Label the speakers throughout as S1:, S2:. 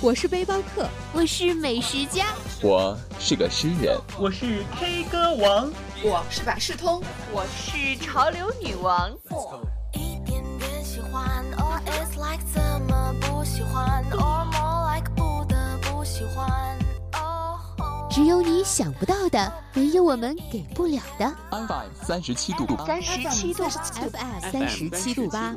S1: 我是背包客，我是美食家，
S2: 我是个诗人，
S3: 我是 K 歌王，
S4: 我是百事通，
S5: 我是潮流女王。
S1: 只有你想不到的，没有我们给不了的。
S2: FM 三十七度。八，
S5: 三十七度
S1: ，FM 三十七度八。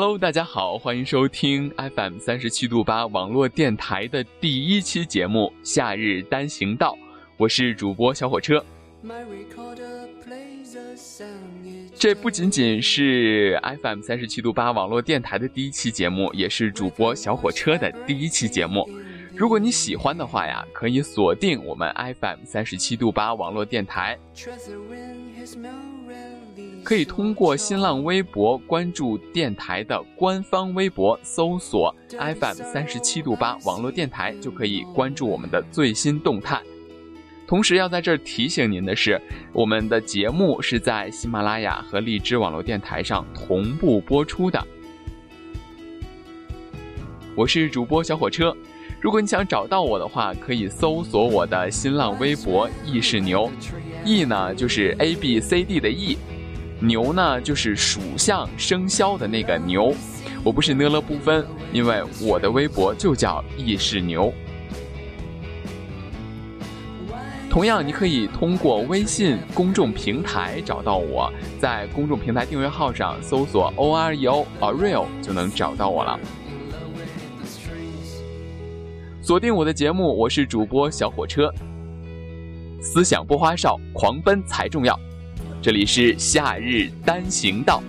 S6: Hello，大家好，欢迎收听 FM 三十七度八网络电台的第一期节目《夏日单行道》，我是主播小火车。这不仅仅是 FM 三十七度八网络电台的第一期节目，也是主播小火车的第一期节目。如果你喜欢的话呀，可以锁定我们 FM 三十七度八网络电台。可以通过新浪微博关注电台的官方微博，搜索 FM 三十七度八网络电台，就可以关注我们的最新动态。同时要在这儿提醒您的是，我们的节目是在喜马拉雅和荔枝网络电台上同步播出的。我是主播小火车，如果你想找到我的话，可以搜索我的新浪微博“意是牛”，“意”呢就是 A B C D 的“易”。牛呢，就是属相生肖的那个牛。我不是呢了不分，因为我的微博就叫易是牛。同样，你可以通过微信公众平台找到我，在公众平台订阅号上搜索 O R E O a r e a l 就能找到我了。锁定我的节目，我是主播小火车。思想不花哨，狂奔才重要。这里是夏日单行道。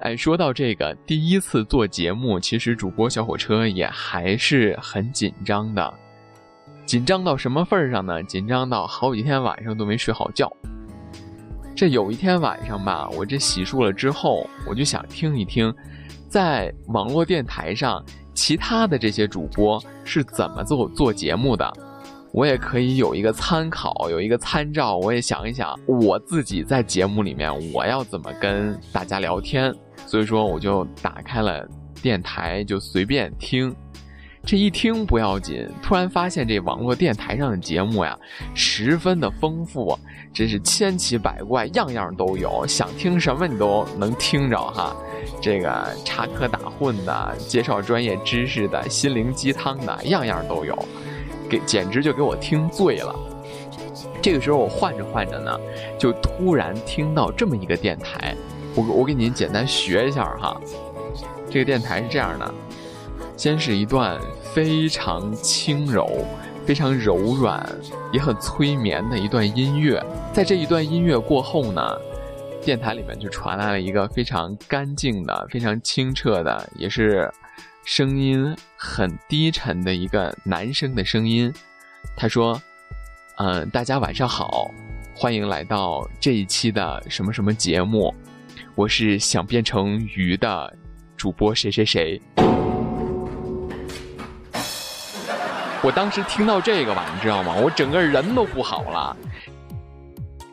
S6: 哎，说到这个，第一次做节目，其实主播小火车也还是很紧张的。紧张到什么份儿上呢？紧张到好几天晚上都没睡好觉。这有一天晚上吧，我这洗漱了之后，我就想听一听。在网络电台上，其他的这些主播是怎么做做节目的？我也可以有一个参考，有一个参照。我也想一想，我自己在节目里面我要怎么跟大家聊天。所以说，我就打开了电台，就随便听。这一听不要紧，突然发现这网络电台上的节目呀，十分的丰富，真是千奇百怪，样样都有。想听什么你都能听着哈。这个插科打诨的，介绍专业知识的，心灵鸡汤的，样样都有，给简直就给我听醉了。这个时候我换着换着呢，就突然听到这么一个电台，我我给您简单学一下哈。这个电台是这样的，先是一段非常轻柔、非常柔软，也很催眠的一段音乐，在这一段音乐过后呢。电台里面就传来了一个非常干净的、非常清澈的，也是声音很低沉的一个男生的声音。他说：“嗯，大家晚上好，欢迎来到这一期的什么什么节目，我是想变成鱼的主播谁谁谁。”我当时听到这个吧，你知道吗？我整个人都不好了。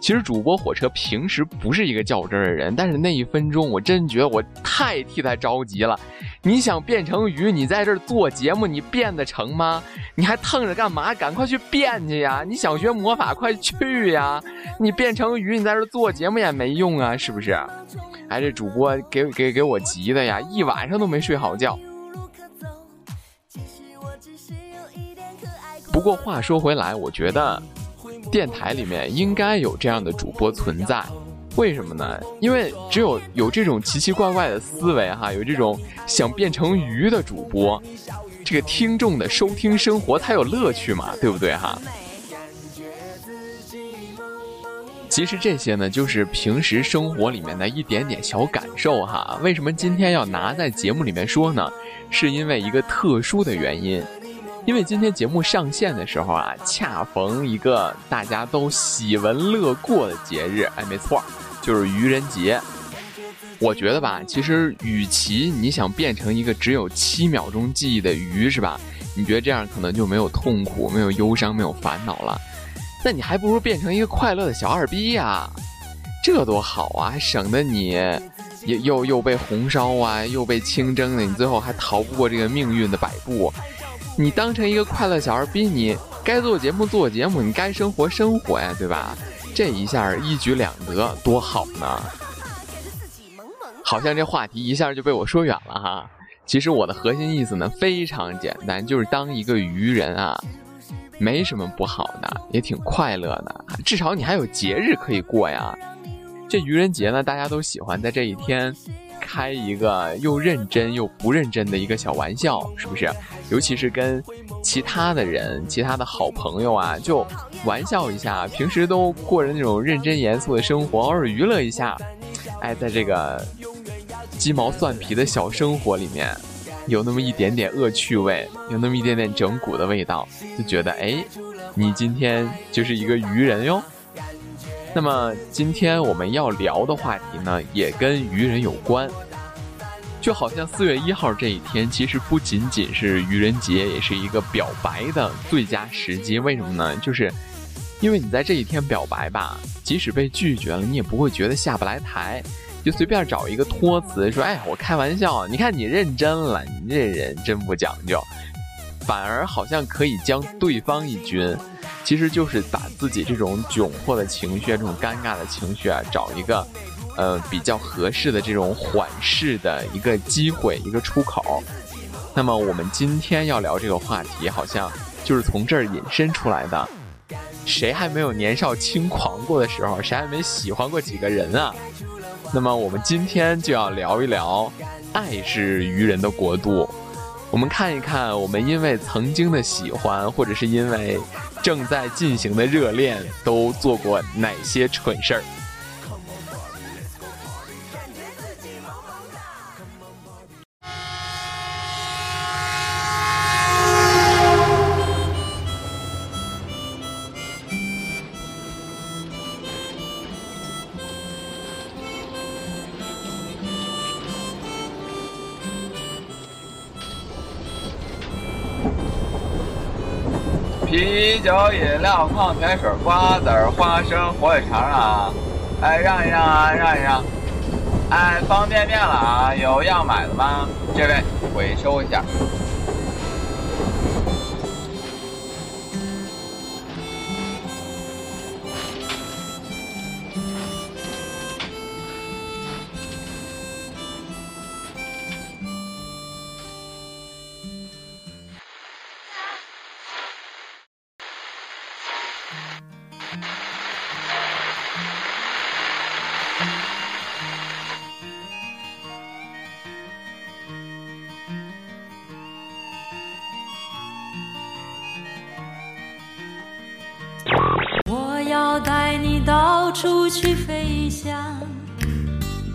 S6: 其实主播火车平时不是一个较真的人，但是那一分钟，我真觉得我太替他着急了。你想变成鱼，你在这儿做节目，你变得成吗？你还腾着干嘛？赶快去变去呀！你想学魔法，快去呀！你变成鱼，你在这儿做节目也没用啊，是不是？哎，这主播给给给我急的呀，一晚上都没睡好觉。不过话说回来，我觉得。电台里面应该有这样的主播存在，为什么呢？因为只有有这种奇奇怪怪的思维哈，有这种想变成鱼的主播，这个听众的收听生活才有乐趣嘛，对不对哈？其实这些呢，就是平时生活里面的一点点小感受哈。为什么今天要拿在节目里面说呢？是因为一个特殊的原因。因为今天节目上线的时候啊，恰逢一个大家都喜闻乐过的节日，哎，没错，就是愚人节。我觉得吧，其实与其你想变成一个只有七秒钟记忆的鱼，是吧？你觉得这样可能就没有痛苦、没有忧伤、没有烦恼了？那你还不如变成一个快乐的小二逼呀，这多好啊！省得你又又又被红烧啊，又被清蒸的，你最后还逃不过这个命运的摆布。你当成一个快乐小二逼，你该做节目做节目，你该生活生活呀，对吧？这一下一举两得，多好呢！好像这话题一下就被我说远了哈。其实我的核心意思呢非常简单，就是当一个愚人啊，没什么不好的，也挺快乐的，至少你还有节日可以过呀。这愚人节呢，大家都喜欢在这一天。开一个又认真又不认真的一个小玩笑，是不是？尤其是跟其他的人、其他的好朋友啊，就玩笑一下。平时都过着那种认真严肃的生活，偶尔娱乐一下。哎，在这个鸡毛蒜皮的小生活里面，有那么一点点恶趣味，有那么一点点整蛊的味道，就觉得哎，你今天就是一个愚人哟。那么今天我们要聊的话题呢，也跟愚人有关。就好像四月一号这一天，其实不仅仅是愚人节，也是一个表白的最佳时机。为什么呢？就是因为你在这一天表白吧，即使被拒绝了，你也不会觉得下不来台，就随便找一个托词说：“哎，我开玩笑，你看你认真了，你这人真不讲究。”反而好像可以将对方一军。其实就是把自己这种窘迫的情绪、这种尴尬的情绪啊，找一个，呃，比较合适的这种缓释的一个机会、一个出口。那么我们今天要聊这个话题，好像就是从这儿引申出来的。谁还没有年少轻狂过的时候？谁还没喜欢过几个人啊？那么我们今天就要聊一聊，爱是愚人的国度。我们看一看，我们因为曾经的喜欢，或者是因为。正在进行的热恋都做过哪些蠢事儿？
S4: 啤酒、饮料、矿泉水、瓜子、花生、火腿肠啊！哎，让一让啊，让一让！哎，方便面了啊，有要买的吗？这位回收一下。
S7: 带你到处去飞翔，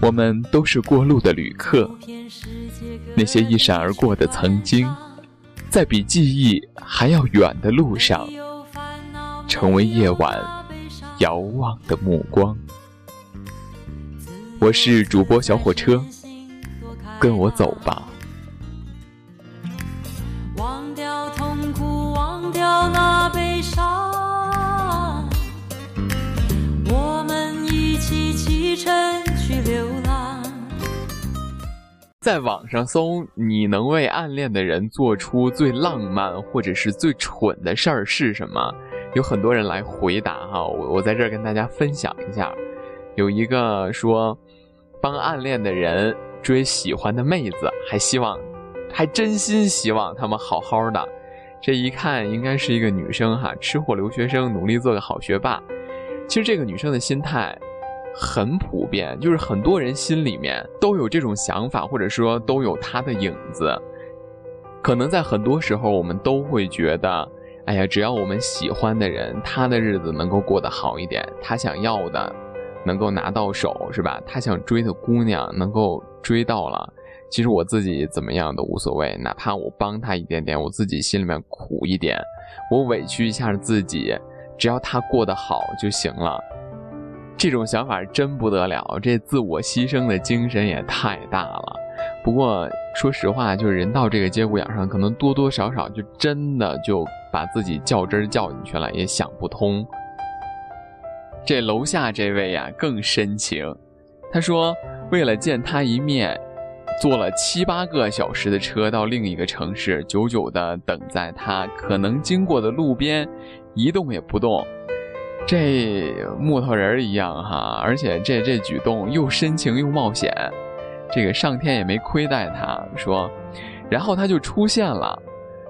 S6: 我们都是过路的旅客，那些一闪而过的曾经，在比记忆还要远的路上，成为夜晚遥望的目光。我是主播小火车，跟我走吧。在网上搜“你能为暗恋的人做出最浪漫或者是最蠢的事儿是什么？”有很多人来回答哈，我我在这儿跟大家分享一下。有一个说，帮暗恋的人追喜欢的妹子，还希望，还真心希望他们好好的。这一看应该是一个女生哈，吃货留学生，努力做个好学霸。其实这个女生的心态很普遍，就是很多人心里面都有这种想法，或者说都有他的影子。可能在很多时候，我们都会觉得。哎呀，只要我们喜欢的人，他的日子能够过得好一点，他想要的能够拿到手，是吧？他想追的姑娘能够追到了，其实我自己怎么样都无所谓，哪怕我帮他一点点，我自己心里面苦一点，我委屈一下自己，只要他过得好就行了。这种想法真不得了，这自我牺牲的精神也太大了。不过说实话，就是人到这个节骨眼上，可能多多少少就真的就把自己较真儿较进去了，也想不通。这楼下这位呀更深情，他说为了见他一面，坐了七八个小时的车到另一个城市，久久的等在他可能经过的路边，一动也不动，这木头人一样哈，而且这这举动又深情又冒险。这个上天也没亏待他，说，然后他就出现了，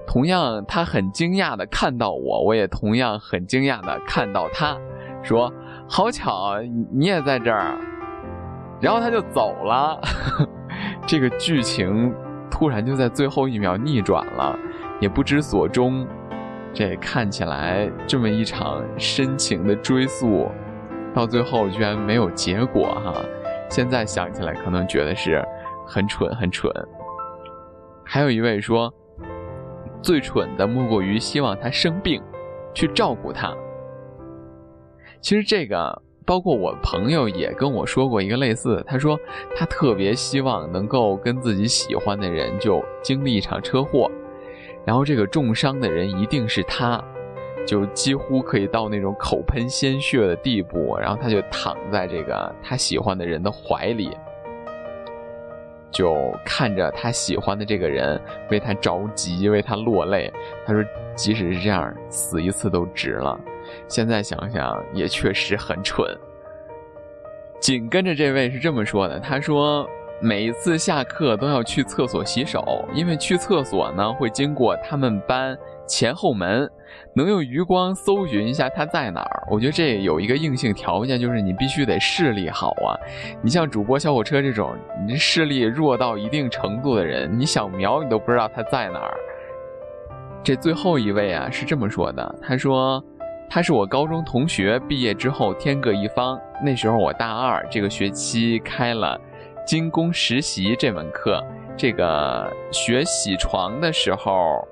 S6: 同样他很惊讶的看到我，我也同样很惊讶的看到他，说好巧，你也在这儿，然后他就走了，这个剧情突然就在最后一秒逆转了，也不知所终，这看起来这么一场深情的追溯，到最后居然没有结果哈。现在想起来，可能觉得是很蠢，很蠢。还有一位说，最蠢的莫过于希望他生病，去照顾他。其实这个，包括我朋友也跟我说过一个类似，他说他特别希望能够跟自己喜欢的人就经历一场车祸，然后这个重伤的人一定是他。就几乎可以到那种口喷鲜血的地步，然后他就躺在这个他喜欢的人的怀里，就看着他喜欢的这个人为他着急，为他落泪。他说，即使是这样，死一次都值了。现在想想，也确实很蠢。紧跟着这位是这么说的，他说，每一次下课都要去厕所洗手，因为去厕所呢会经过他们班。前后门能用余光搜寻一下他在哪儿？我觉得这有一个硬性条件，就是你必须得视力好啊。你像主播小火车这种，你视力弱到一定程度的人，你想瞄你都不知道他在哪儿。这最后一位啊是这么说的，他说他是我高中同学，毕业之后天各一方。那时候我大二，这个学期开了精工实习这门课，这个学洗床的时候。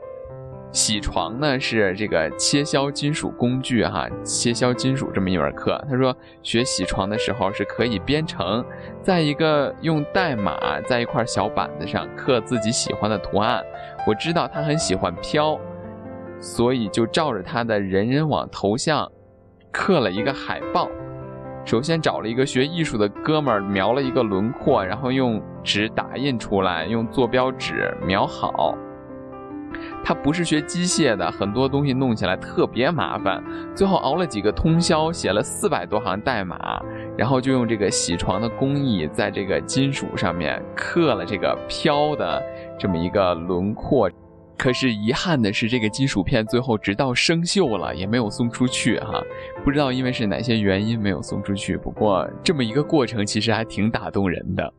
S6: 洗床呢是这个切削金属工具哈，切削金属这么一门课。他说学洗床的时候是可以编程，在一个用代码在一块小板子上刻自己喜欢的图案。我知道他很喜欢飘，所以就照着他的人人网头像刻了一个海报。首先找了一个学艺术的哥们儿描了一个轮廓，然后用纸打印出来，用坐标纸描好。他不是学机械的，很多东西弄起来特别麻烦。最后熬了几个通宵，写了四百多行代码，然后就用这个铣床的工艺，在这个金属上面刻了这个飘的这么一个轮廓。可是遗憾的是，这个金属片最后直到生锈了，也没有送出去哈。不知道因为是哪些原因没有送出去。不过这么一个过程其实还挺打动人的。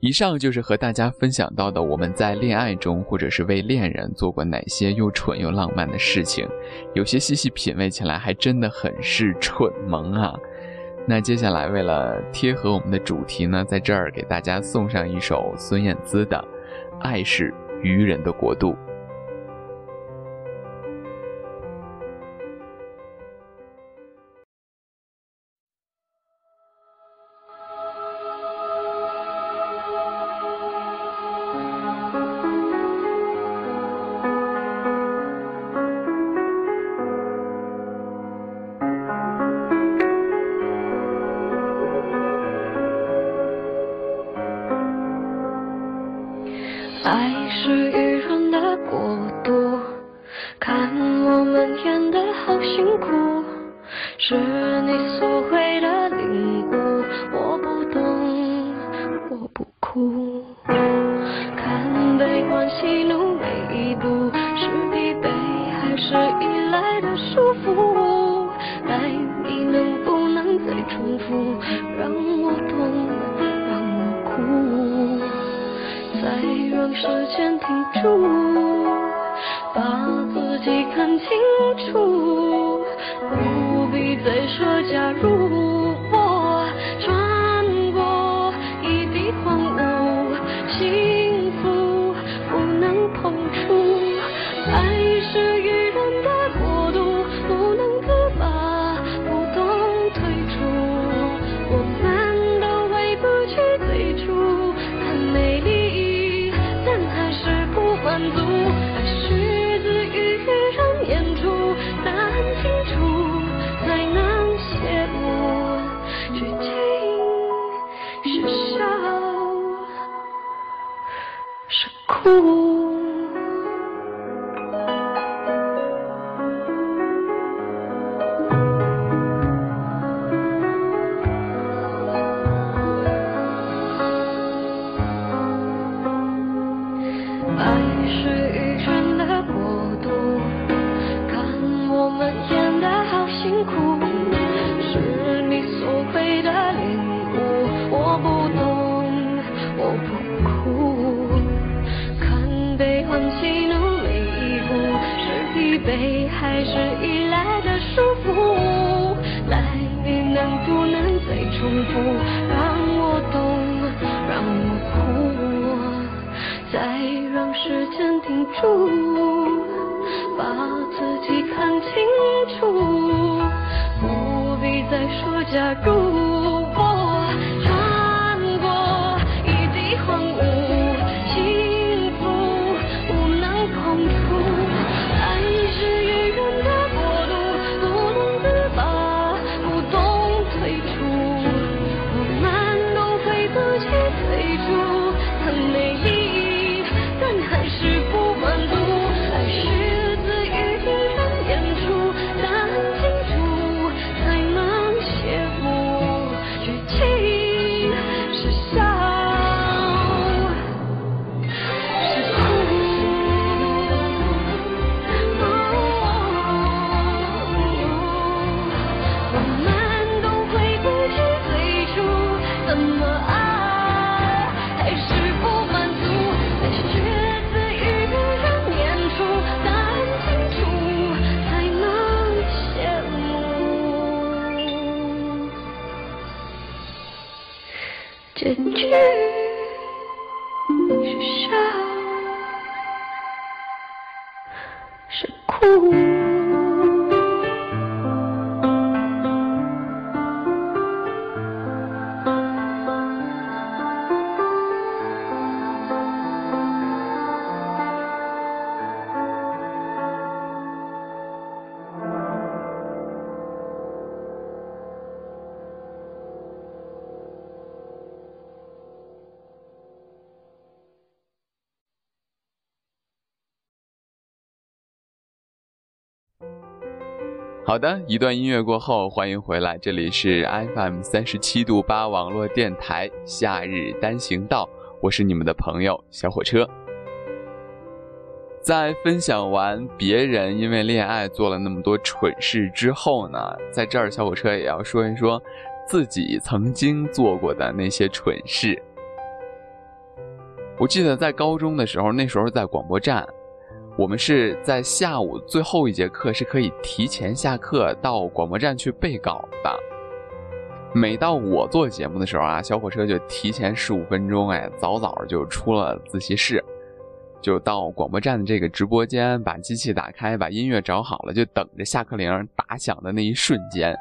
S6: 以上就是和大家分享到的我们在恋爱中或者是为恋人做过哪些又蠢又浪漫的事情，有些细细品味起来还真的很是蠢萌啊。
S8: 那接下来为了贴合我们的主题呢，在这儿给大家送上一首孙燕姿的《爱是愚人的国度》。爱是停住把自己看清楚不必再说假如 Ooh. 好的，一段音乐过后，欢迎回来，这里是 FM 三十七度八网络电台《夏日单行道》，我是你们的朋友小火车。在分享完别人因为恋爱做了那么多蠢事之后呢，在这儿小火车也要说一说自己曾经做过的那些蠢事。我记得在高中的时候，那时候在广播站。我们是在下午最后一节课是可以提前下课到广播站去备稿的。
S6: 每到我做节目的时候啊，小火车就提前十五分钟，哎，早早就出了自习室，就到广播站的这个直播间，把机器打开，把音乐找好了，就等着下课铃打响的那一瞬间。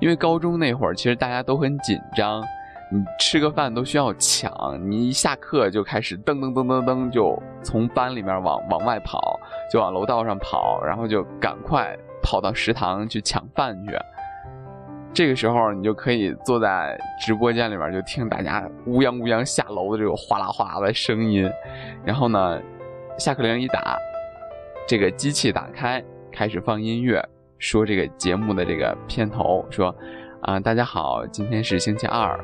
S6: 因为高中那会儿，其实大家都很紧张，你吃个饭都需要抢，你一下课就开始噔噔噔噔噔，就从班里面往往外跑，就往楼道上跑，然后就赶快跑到食堂去抢饭去。这个时候，你就可以坐在直播间里面，就听大家乌泱乌泱下楼的这种哗啦哗啦的声音。然后呢，下课铃一打，这个机器打开，开始放音乐，说这个节目的这个片头，说啊，大家好，今天是星期二，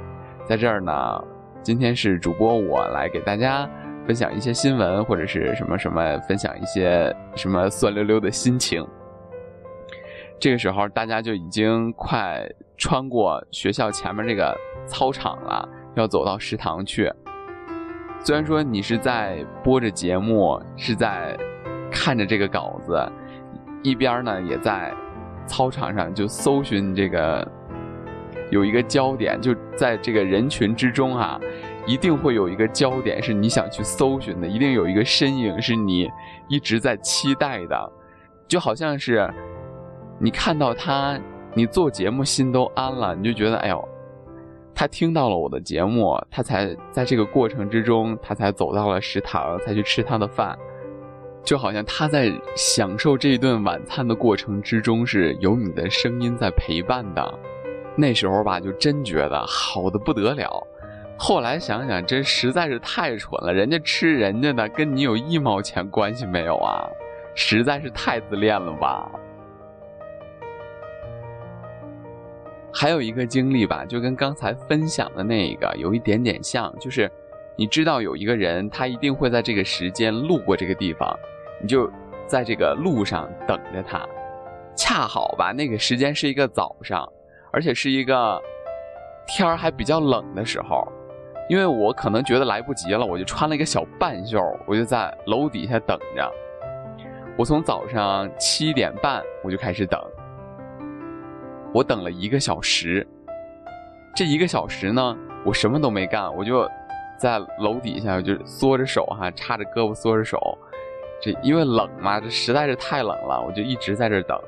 S6: 在这儿呢，今天是主播我来给大家分享一些新闻或者是什么什么，分享一些什么酸溜溜的心情。这个时候，大家就已经快穿过学校前面这个操场了，要走到食堂去。虽然说你是在播着节目，是在看着这个稿子，一边呢也在操场上就搜寻这个有一个焦点，就在这个人群之中啊，一定会有一个焦点是你想去搜寻的，一定有一个身影是你一直在期待的，就好像是。你看到他，你做节目心都安了，你就觉得哎呦，他听到了我的节目，他才在这个过程之中，他才走到了食堂，才去吃他的饭，就好像他在享受这一顿晚餐的过程之中是有你的声音在陪伴的。那时候吧，就真觉得好的不得了。后来想想，真实在是太蠢了，人家吃人家的，跟你有一毛钱关系没有啊？实在是太自恋了吧。还有一个经历吧，就跟刚才分享的那一个有一点点像，就是你知道有一个人，他一定会在这个时间路过这个地方，你就在这个路上等着他。恰好吧，那个时间是一个早上，而且是一个天儿还比较冷的时候，因为我可能觉得来不及了，我就穿了一个小半袖，我就在楼底下等着。我从早上七点半我就开始等。我等了一个小时，这一个小时呢，我什么都没干，我就在楼底下就缩着手哈，叉着胳膊缩着手，这因为冷嘛，这实在是太冷了，我就一直在这等。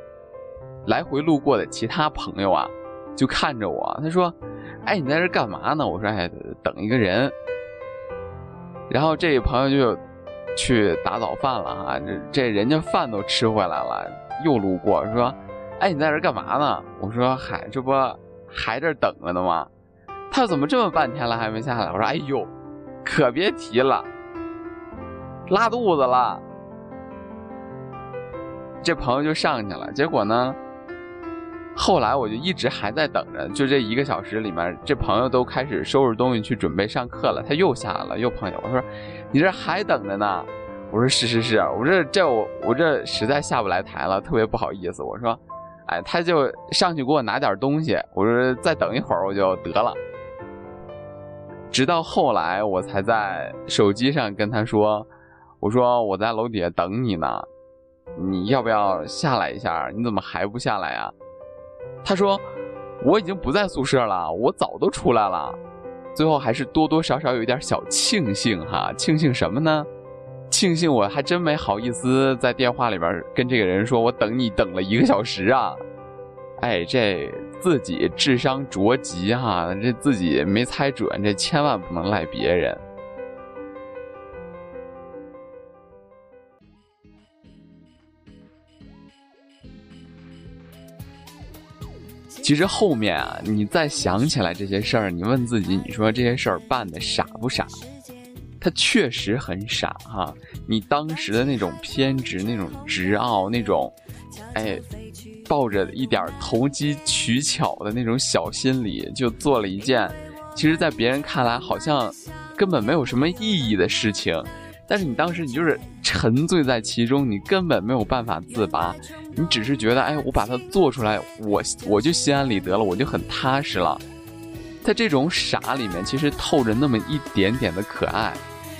S6: 来回路过的其他朋友啊，就看着我，他说：“哎，你在这干嘛呢？”我说：“哎，等一个人。”然后这个朋友就去打早饭了哈，这这人家饭都吃回来了，又路过说。哎，你在这干嘛呢？我说，嗨，这不还这等着呢吗？他怎么这么半天了还没下来？我说，哎呦，可别提了，拉肚子了。这朋友就上去了，结果呢，后来我就一直还在等着。就这一个小时里面，这朋友都开始收拾东西去准备上课了，他又下来了，又碰见我说，你这还等着呢？我说是是是，我这这我我这实在下不来台了，特别不好意思。我说。哎，他就上去给我拿点东西，我说再等一会儿我就得了。直到后来我才在手机上跟他说：“我说我在楼底下等你呢，你要不要下来一下？你怎么还不下来呀？”他说：“我已经不在宿舍了，我早都出来了。”最后还是多多少少有一点小庆幸哈，庆幸什么呢？庆幸我还真没好意思在电话里边跟这个人说，我等你等了一个小时啊！哎，这自己智商着急哈，这自己没猜准，这千万不能赖别人。其实后面啊，你再想起来这些事儿，你问自己，你说这些事儿办的傻不傻？他确实很傻哈，你当时的那种偏执、那种执拗、那种，哎，抱着一点投机取巧的那种小心理，就做了一件，其实，在别人看来好像根本没有什么意义的事情，但是你当时你就是沉醉在其中，你根本没有办法自拔，你只是觉得，哎，我把它做出来，我我就心安理得了，我就很踏实了。在这种傻里面，其实透着那么一点点的可爱。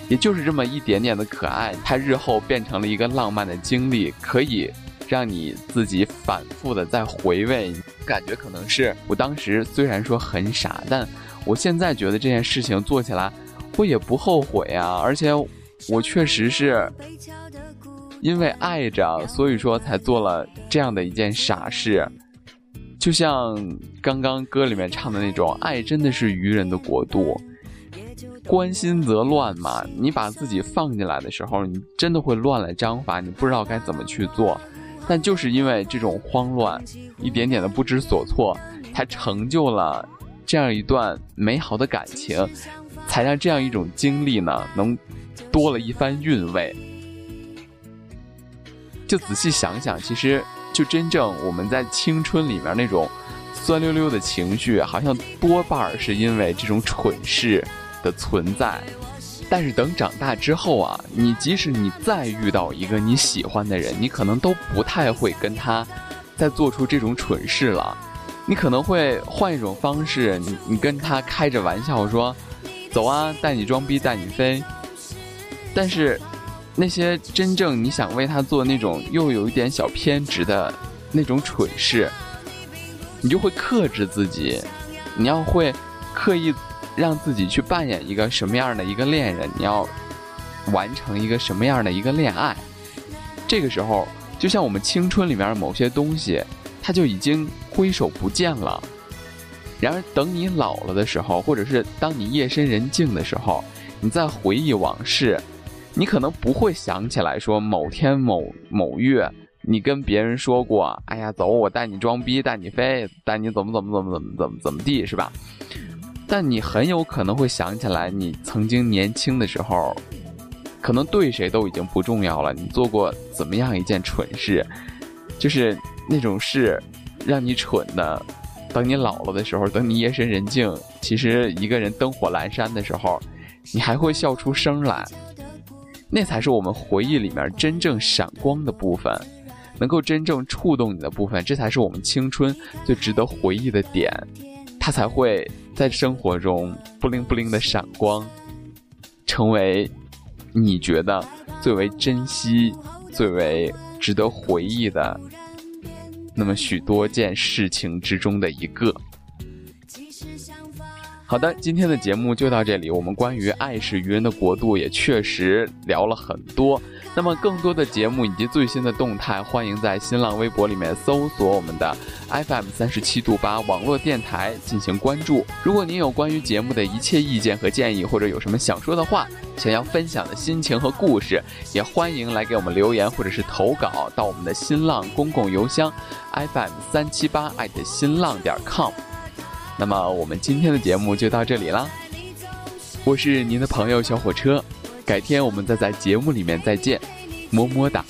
S6: 也就是这么一点点的可爱，它日后变成了一个浪漫的经历，可以让你自己反复的在回味。感觉可能是我当时虽然说很傻，但我现在觉得这件事情做起来，我也不后悔啊。而且我确实是因为爱着，所以说才做了这样的一件傻事。就像刚刚歌里面唱的那种，爱真的是愚人的国度，关心则乱嘛。你把自己放进来的时候，你真的会乱了章法，你不知道该怎么去做。但就是因为这种慌乱，一点点的不知所措，才成就了这样一段美好的感情，才让这样一种经历呢，能多了一番韵味。就仔细想想，其实。就真正我们在青春里面那种酸溜溜的情绪，好像多半是因为这种蠢事的存在。但是等长大之后啊，你即使你再遇到一个你喜欢的人，你可能都不太会跟他再做出这种蠢事了。你可能会换一种方式，你你跟他开着玩笑说：“走啊，带你装逼，带你飞。”但是。那些真正你想为他做那种又有一点小偏执的那种蠢事，你就会克制自己，你要会刻意让自己去扮演一个什么样的一个恋人，你要完成一个什么样的一个恋爱。这个时候，就像我们青春里面某些东西，它就已经挥手不见了。然而，等你老了的时候，或者是当你夜深人静的时候，你再回忆往事。你可能不会想起来，说某天某某月，你跟别人说过，哎呀，走，我带你装逼，带你飞，带你怎么怎么怎么怎么怎么怎么地，是吧？但你很有可能会想起来，你曾经年轻的时候，可能对谁都已经不重要了。你做过怎么样一件蠢事，就是那种事，让你蠢的。等你老了的时候，等你夜深人静，其实一个人灯火阑珊的时候，你还会笑出声来。那才是我们回忆里面真正闪光的部分，能够真正触动你的部分，这才是我们青春最值得回忆的点，它才会在生活中不灵不灵的闪光，成为你觉得最为珍惜、最为值得回忆的那么许多件事情之中的一个。好的，今天的节目就到这里。我们关于爱是愚人的国度也确实聊了很多。那么更多的节目以及最新的动态，欢迎在新浪微博里面搜索我们的 FM 三十七度八网络电台进行关注。如果您有关于节目的一切意见和建议，或者有什么想说的话、想要分享的心情和故事，也欢迎来给我们留言或者是投稿到我们的新浪公共邮箱 FM 三七八艾特新浪点 com。那么我们今天的节目就到这里啦，我是您的朋友小火车，改天我们再在节目里面再见，么么哒。